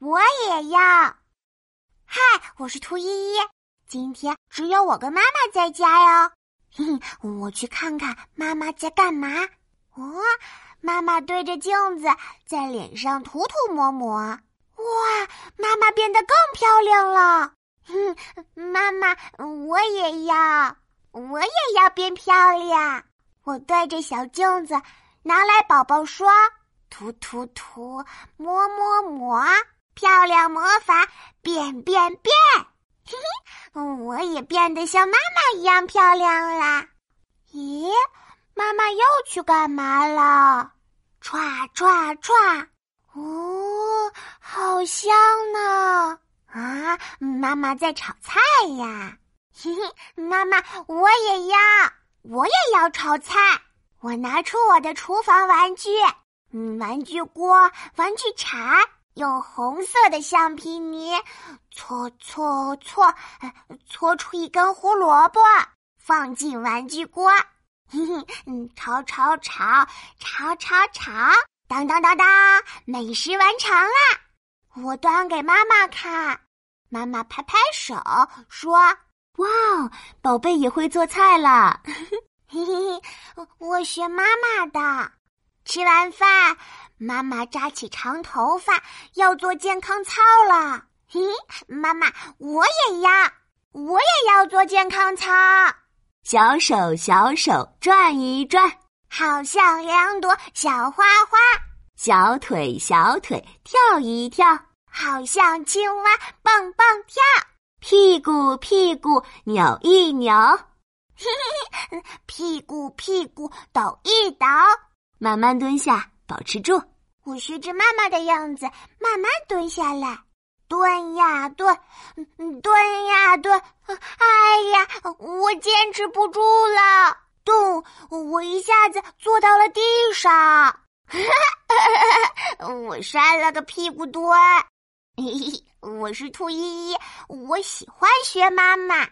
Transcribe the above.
我也要。嗨，我是兔依依，今天只有我跟妈妈在家哟。嘿嘿，我去看看妈妈在干嘛。哦，妈妈对着镜子在脸上涂涂抹抹。哇，妈妈变得更漂亮了。哼，妈妈，我也要，我也要变漂亮。我对着小镜子，拿来宝宝刷，涂涂涂，抹抹抹，漂亮魔法变变变！嘿嘿，我也变得像妈妈一样漂亮啦。咦，妈妈又去干嘛了？唰唰唰！哦，好香呢！啊，妈妈在炒菜呀！嘿嘿，妈妈，我也要。我也要炒菜。我拿出我的厨房玩具，嗯，玩具锅、玩具铲，用红色的橡皮泥搓搓搓，搓出一根胡萝卜，放进玩具锅，嘿嘿，嗯，炒炒炒，炒炒炒，当当当当，美食完成了。我端给妈妈看，妈妈拍拍手说。哇哦，宝贝也会做菜了！嘿嘿嘿，我学妈妈的。吃完饭，妈妈扎起长头发，要做健康操了。嘿，妈妈，我也要，我也要做健康操。小手小手转一转，好像两朵小花花。小腿小腿跳一跳，好像青蛙蹦蹦跳。屁股屁股扭一扭，嘿嘿，屁股屁股抖一抖，慢慢蹲下，保持住。我学着妈妈的样子，慢慢蹲下来，蹲呀蹲，蹲呀蹲。哎呀，我坚持不住了，咚！我一下子坐到了地上，我摔了个屁股墩。嘿嘿。我是兔依依，我喜欢学妈妈。